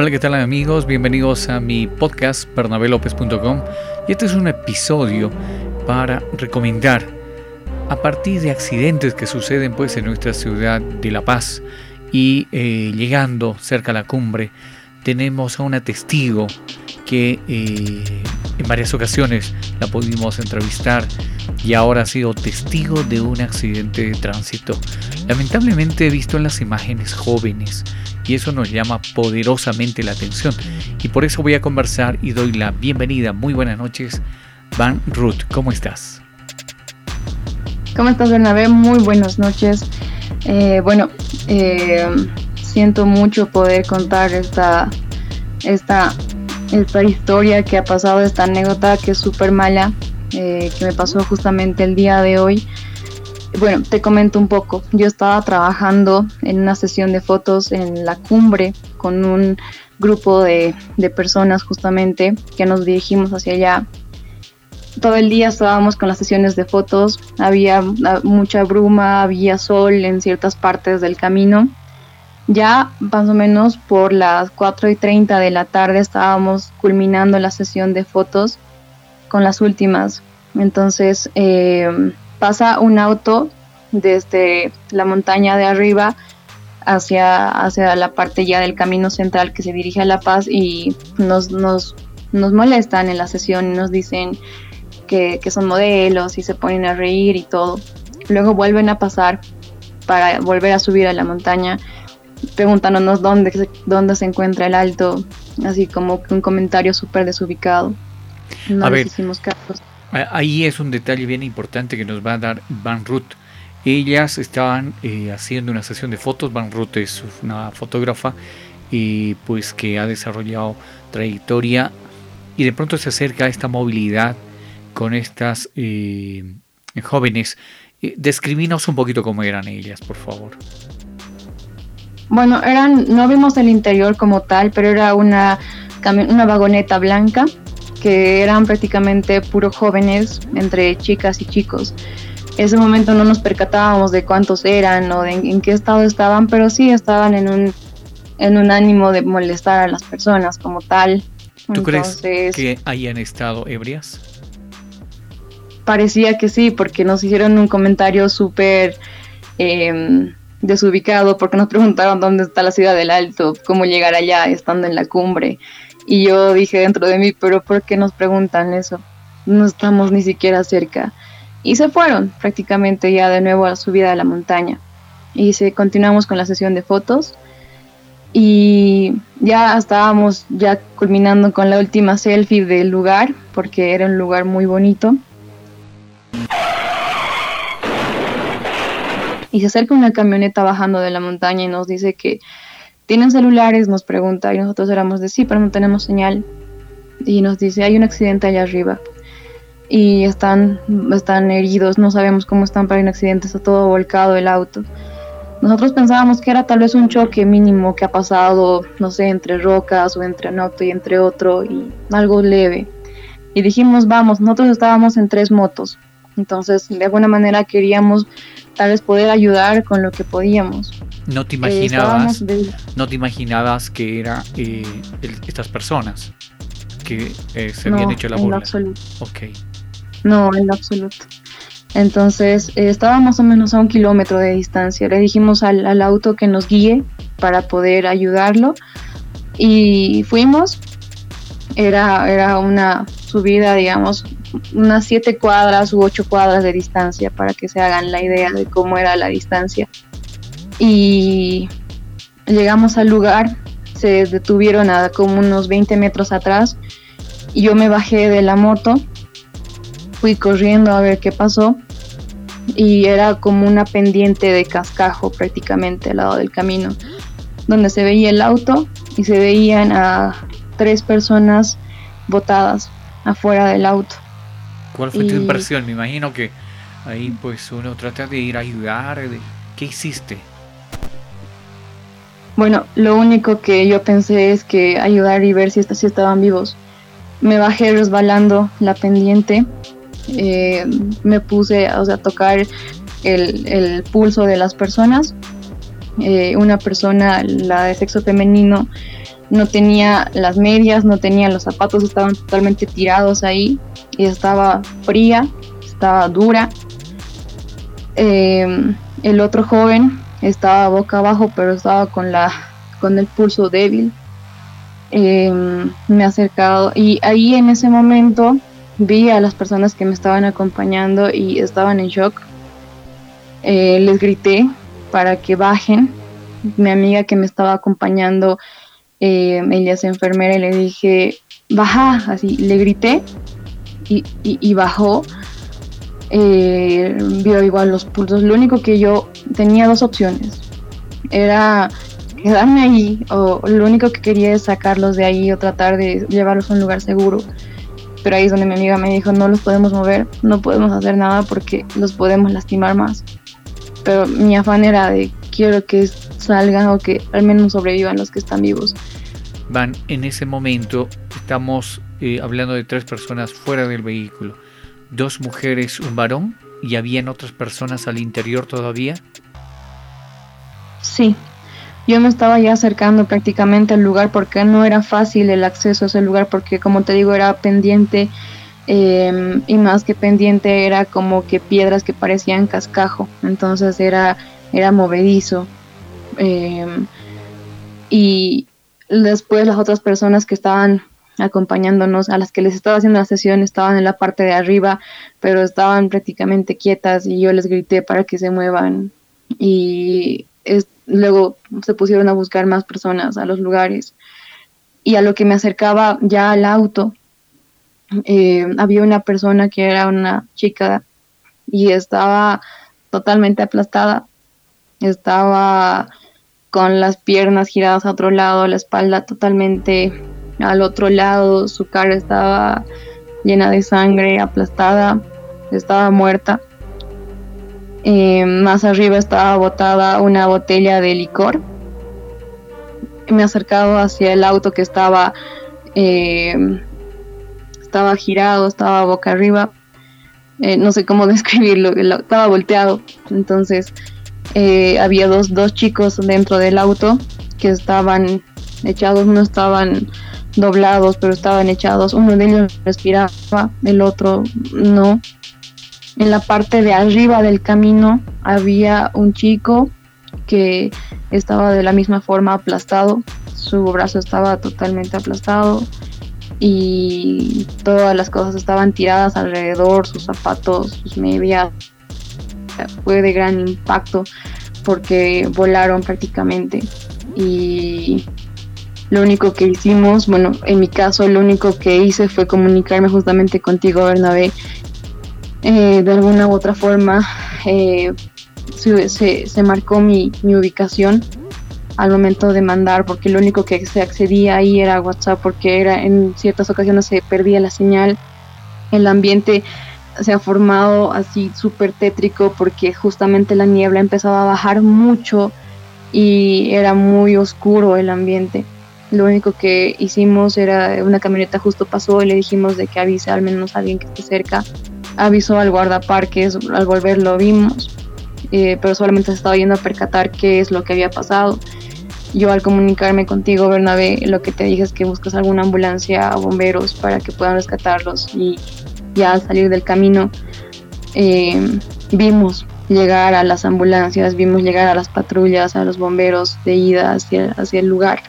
Hola, ¿qué tal amigos? Bienvenidos a mi podcast bernabelopez.com y este es un episodio para recomendar a partir de accidentes que suceden pues en nuestra ciudad de La Paz y eh, llegando cerca a la cumbre tenemos a una testigo que eh, en varias ocasiones la pudimos entrevistar y ahora ha sido testigo de un accidente de tránsito. Lamentablemente he visto en las imágenes jóvenes y eso nos llama poderosamente la atención y por eso voy a conversar y doy la bienvenida. Muy buenas noches, Van Ruth, ¿cómo estás? ¿Cómo estás, Bernabé? Muy buenas noches. Eh, bueno, eh, siento mucho poder contar esta, esta, esta historia que ha pasado, esta anécdota que es súper mala, eh, que me pasó justamente el día de hoy. Bueno, te comento un poco. Yo estaba trabajando en una sesión de fotos en la cumbre con un grupo de, de personas justamente que nos dirigimos hacia allá todo el día estábamos con las sesiones de fotos, había ah, mucha bruma, había sol en ciertas partes del camino. Ya más o menos por las 4 y 30 de la tarde estábamos culminando la sesión de fotos con las últimas. Entonces em, pasa un auto desde la montaña de arriba hacia, hacia la parte ya del camino central que se dirige a La Paz y nos, nos, nos molestan en la sesión y nos dicen que, son modelos y se ponen a reír y todo. Luego vuelven a pasar para volver a subir a la montaña, preguntándonos dónde, dónde se encuentra el alto, así como un comentario súper desubicado. No a ver, Ahí es un detalle bien importante que nos va a dar Van Ruth. Ellas estaban eh, haciendo una sesión de fotos. Van Ruth es una fotógrafa y pues que ha desarrollado trayectoria y de pronto se acerca a esta movilidad con estas eh, jóvenes. Eh, describinos un poquito cómo eran ellas, por favor. Bueno, eran, no vimos el interior como tal, pero era una, una vagoneta blanca que eran prácticamente puros jóvenes, entre chicas y chicos. En ese momento no nos percatábamos de cuántos eran o de en, qué estado estaban, pero sí estaban en un, en un ánimo de molestar a las personas como tal. ¿Tú crees que hayan estado ebrias? parecía que sí, porque nos hicieron un comentario súper em, desubicado, porque nos preguntaron dónde está la ciudad del Alto, cómo llegar allá estando en la cumbre. Y yo dije dentro de mí, pero ¿por qué nos preguntan eso? No estamos ni siquiera cerca. Y se fueron prácticamente ya de nuevo a la subida a la montaña. Y se, continuamos con la sesión de fotos. Y ya estábamos ya culminando con la última selfie del lugar, porque era un lugar muy bonito. Y se acerca una camioneta bajando de la montaña y nos dice que tienen celulares, nos pregunta y nosotros éramos de sí, pero no tenemos señal. Y nos dice, hay un accidente allá arriba y están, están heridos, no sabemos cómo están para un accidente, está todo volcado el auto. Nosotros pensábamos que era tal vez un choque mínimo que ha pasado, no sé, entre rocas o entre un auto y entre otro y algo leve. Y dijimos, vamos, nosotros estábamos en tres motos, entonces de alguna manera queríamos tal vez poder ayudar con lo que podíamos. No te eh, imaginabas, no te imaginabas que eran eh, estas personas que eh, se habían hecho la burla. En absoluto. No, en absoluto. Entonces estaba más o menos a un kilómetro de distancia. Le dijimos al, al auto que nos guíe para poder ayudarlo y fuimos. Era, era una subida, digamos, unas siete cuadras u ocho cuadras de distancia para que se hagan la idea de cómo era la distancia. Y llegamos al lugar, se detuvieron a como unos 20 metros atrás y yo me bajé de la moto, fui corriendo a ver qué pasó y era como una pendiente de cascajo prácticamente al lado del camino, donde se veía el auto y se veían a tres personas botadas afuera del auto. ¿Cuál fue tu impresión? Me imagino que ahí pues uno trata de ir a ayudar. ¿Qué hiciste? Bueno, lo único que yo pensé es que ayudar y ver si, si estaban vivos. Me bajé resbalando la pendiente, eh, me puse o sea, a tocar el, pulso de las personas. Eh, una persona, la de sexo femenino, no tenía las medias, no tenía los zapatos, estaban totalmente tirados ahí y estaba fría, estaba dura. Em, el otro joven estaba boca abajo, pero estaba con, la, con el pulso débil. Em, me ha acercado y ahí en ese momento vi a las personas que me estaban acompañando y estaban en shock. Eh, les grité para que bajen. Mi amiga que me estaba acompañando, eh, ella es enfermera y le dije, baja, así, le grité y, bajó. Eh, vio igual los pulsos. Lo único que yo tenía dos opciones. Era quedarme ahí o lo único que quería es sacarlos de ahí o tratar de llevarlos a un lugar seguro. Pero ahí es donde mi amiga me dijo, no los podemos mover, no podemos hacer nada porque los podemos lastimar más. Pero mi afán era de quiero que salgan o que al menos sobrevivan los que están vivos. Van, en ese momento estamos eh, hablando de tres personas fuera del vehículo. Dos mujeres, un varón y habían otras personas al interior todavía. Sí, yo me estaba ya acercando prácticamente al lugar porque no era fácil el acceso a ese lugar porque como te digo era pendiente em, y más que pendiente era como que piedras que parecían cascajo, entonces era, era movedizo. Em, y después las otras personas que estaban acompañándonos, a las que les estaba haciendo la sesión, estaban en la parte de arriba, pero estaban prácticamente quietas y yo les grité para que se muevan. Y luego se pusieron a buscar más personas a los lugares. Y a lo que me acercaba ya al auto, eh, había una persona que era una chica y estaba totalmente aplastada. Estaba con las piernas giradas a otro lado, la espalda totalmente al otro lado, su cara estaba llena de sangre, aplastada, estaba muerta. Eh, más arriba estaba botada una botella de licor. Me he acercado hacia el auto que estaba, eh, estaba girado, estaba boca arriba. Eh, no sé cómo describirlo, estaba volteado. Entonces había dos, dos chicos dentro del auto que estaban echados, no estaban doblados, pero estaban echados. Uno de ellos respiraba, el otro no. En la parte de arriba del camino había un chico que estaba de la misma forma aplastado, su brazo estaba totalmente aplastado y todas las cosas estaban tiradas alrededor, sus zapatos, sus medias. Fue de gran impacto porque volaron prácticamente. Y lo único que hicimos, bueno, en mi caso lo único que hice fue comunicarme justamente contigo, Bernabé, eh, de alguna u otra forma eh, se, marcó mi, ubicación al momento de mandar, porque lo único que se accedía ahí era WhatsApp, porque era en ciertas ocasiones se perdía la señal, el ambiente se ha formado así súper tétrico porque justamente la niebla empezaba a bajar mucho y era muy oscuro el ambiente. Lo único que hicimos era una camioneta justo pasó y le dijimos de que avise al menos a alguien que esté cerca avisó al guardaparques, al volver lo vimos, eh, pero solamente se estaba yendo a percatar qué es lo que había pasado. Yo al comunicarme contigo, Bernabé, lo que te dije es que buscas alguna ambulancia o bomberos para que puedan rescatarlos y ya al salir del camino eh, vimos llegar a las ambulancias, vimos llegar a las patrullas, a los bomberos de ida hacia, hacia el lugar.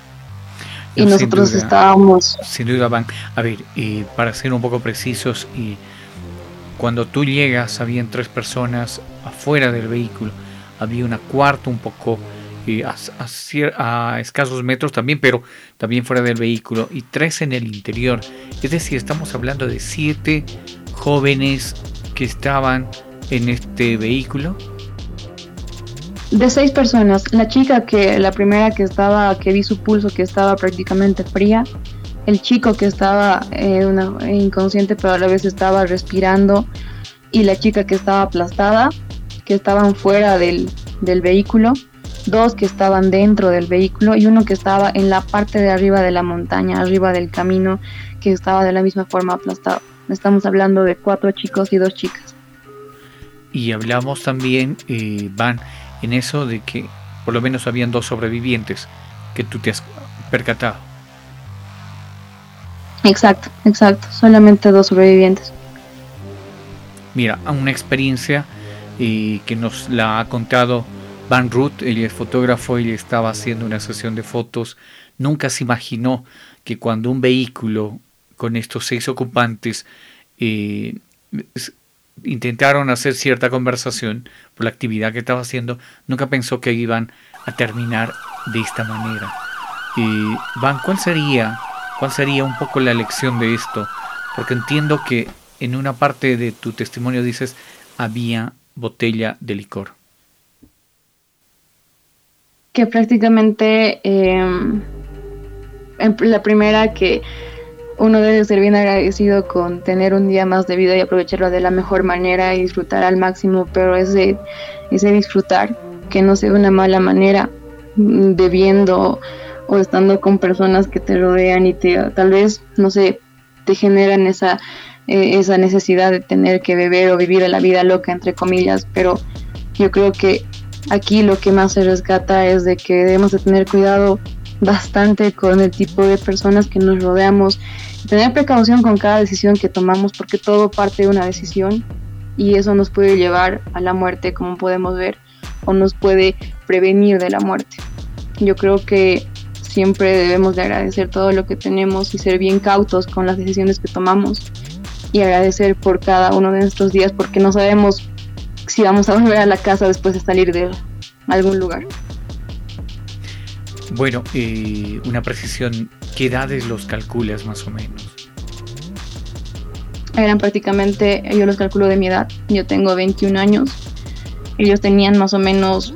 Y nosotros estábamos... Sin duda van. A ver, y para ser un poco precisos y cuando tú llegas, habían tres personas afuera del vehículo. Había una cuarta un poco a, escasos metros también, pero también fuera del vehículo. Y tres en el interior. Es decir, estamos hablando de siete jóvenes que estaban en este vehículo. De seis personas. La chica que, la primera que estaba, que vi su pulso, que estaba prácticamente fría el chico que estaba eh, inconsciente pero a la vez estaba respirando y la chica que estaba aplastada, que estaban fuera del, vehículo, dos que estaban dentro del vehículo y uno que estaba en la parte de arriba de la montaña, arriba del camino, que estaba de la misma forma aplastado. Estamos hablando de cuatro chicos y dos chicas. y hablamos también, eh, Van, en eso de que por lo menos habían dos sobrevivientes que tú te has percatado. Exacto, exacto, solamente dos sobrevivientes. Mira, una experiencia eh, que nos la ha contado Van Ruth, él es fotógrafo y estaba haciendo una sesión de fotos. Nunca se imaginó que cuando un vehículo con estos seis ocupantes eh, intentaron hacer cierta conversación por la actividad que estaba haciendo, nunca pensó que iban a terminar de esta manera. Eh, Van, ¿cuál sería, ¿cuál sería un poco la lección de esto? Porque entiendo que en una parte de tu testimonio dices había botella de licor. Que prácticamente em, la primera que uno debe ser bien agradecido con tener un día más de vida y aprovecharlo de la mejor manera y disfrutar al máximo, pero ese, ese disfrutar que no sea de una mala manera, mm, bebiendo o estando con personas que te rodean y te tal vez, no sé, te generan esa, eh, esa necesidad de tener que beber o vivir la vida loca, entre comillas, pero yo creo que aquí lo que más se rescata es de que debemos de tener cuidado bastante con el tipo de personas que nos rodeamos, tener precaución con cada decisión que tomamos porque todo parte de una decisión y eso nos puede llevar a la muerte como podemos ver o nos puede prevenir de la muerte. Yo creo que siempre debemos de agradecer todo lo que tenemos y ser bien cautos con las decisiones que tomamos y agradecer por cada uno de nuestros días porque no sabemos si vamos a volver a la casa después de salir de algún lugar. Bueno, eh, una precisión, ¿qué edades los calculas más o menos? Eran prácticamente, yo los calculo de mi edad, yo tengo 21 años, ellos tenían más o menos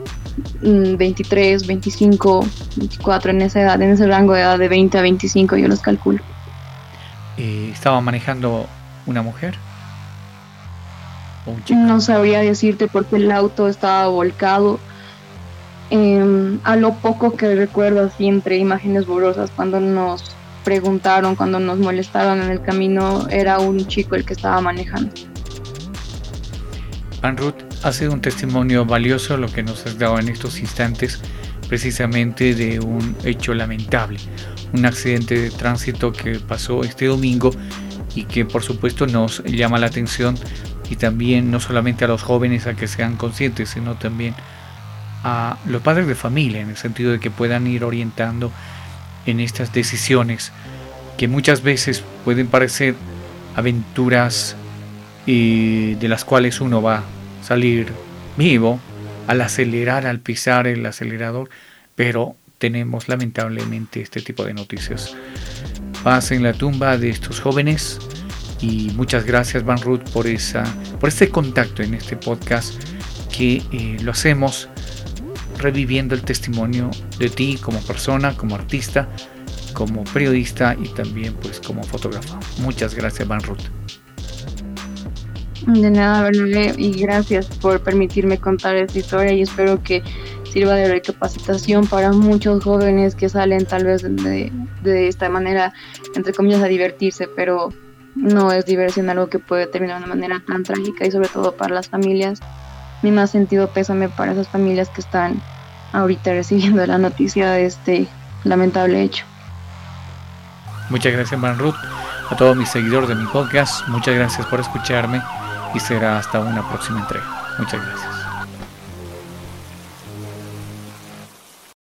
23, 25, 24 en esa edad, en ese rango de edad de 20 a 25 yo los calculo. Eh, ¿Estaba manejando una mujer? No sabría decirte porque el auto estaba volcado Em, a lo poco que recuerdo así entre imágenes borrosas cuando nos preguntaron, cuando nos molestaron en el camino, era un chico el que estaba manejando. Van Ruth, ha sido un testimonio valioso lo que nos has dado en estos instantes, precisamente de un hecho lamentable, un accidente de tránsito que pasó este domingo y que por supuesto nos llama la atención y también no solamente a los jóvenes a que sean conscientes, sino también a los padres de familia, en el sentido de que puedan ir orientando en estas decisiones que muchas veces pueden parecer aventuras y de las cuales uno va a salir vivo al acelerar, al pisar el acelerador, pero tenemos lamentablemente este tipo de noticias. Paz en la tumba de estos jóvenes y muchas gracias Van Ruth por, esa, por este contacto en este podcast que eh, lo hacemos reviviendo el testimonio de ti como persona, como artista, como periodista y también pues como fotógrafo. Muchas gracias, Van Ruth. De nada, Bernabé, y gracias por permitirme contar esta historia y espero que sirva de recapacitación para muchos jóvenes que salen tal vez de, de esta manera, entre comillas, a divertirse, pero no es diversión algo que puede terminar de una manera tan trágica y sobre todo para las familias. Mi más sentido pésame para esas familias que están ahorita recibiendo la noticia de este lamentable hecho. Muchas gracias, Man Ruth. A todos mis seguidores de mi podcast, muchas gracias por escucharme y será hasta una próxima entrega. Muchas gracias.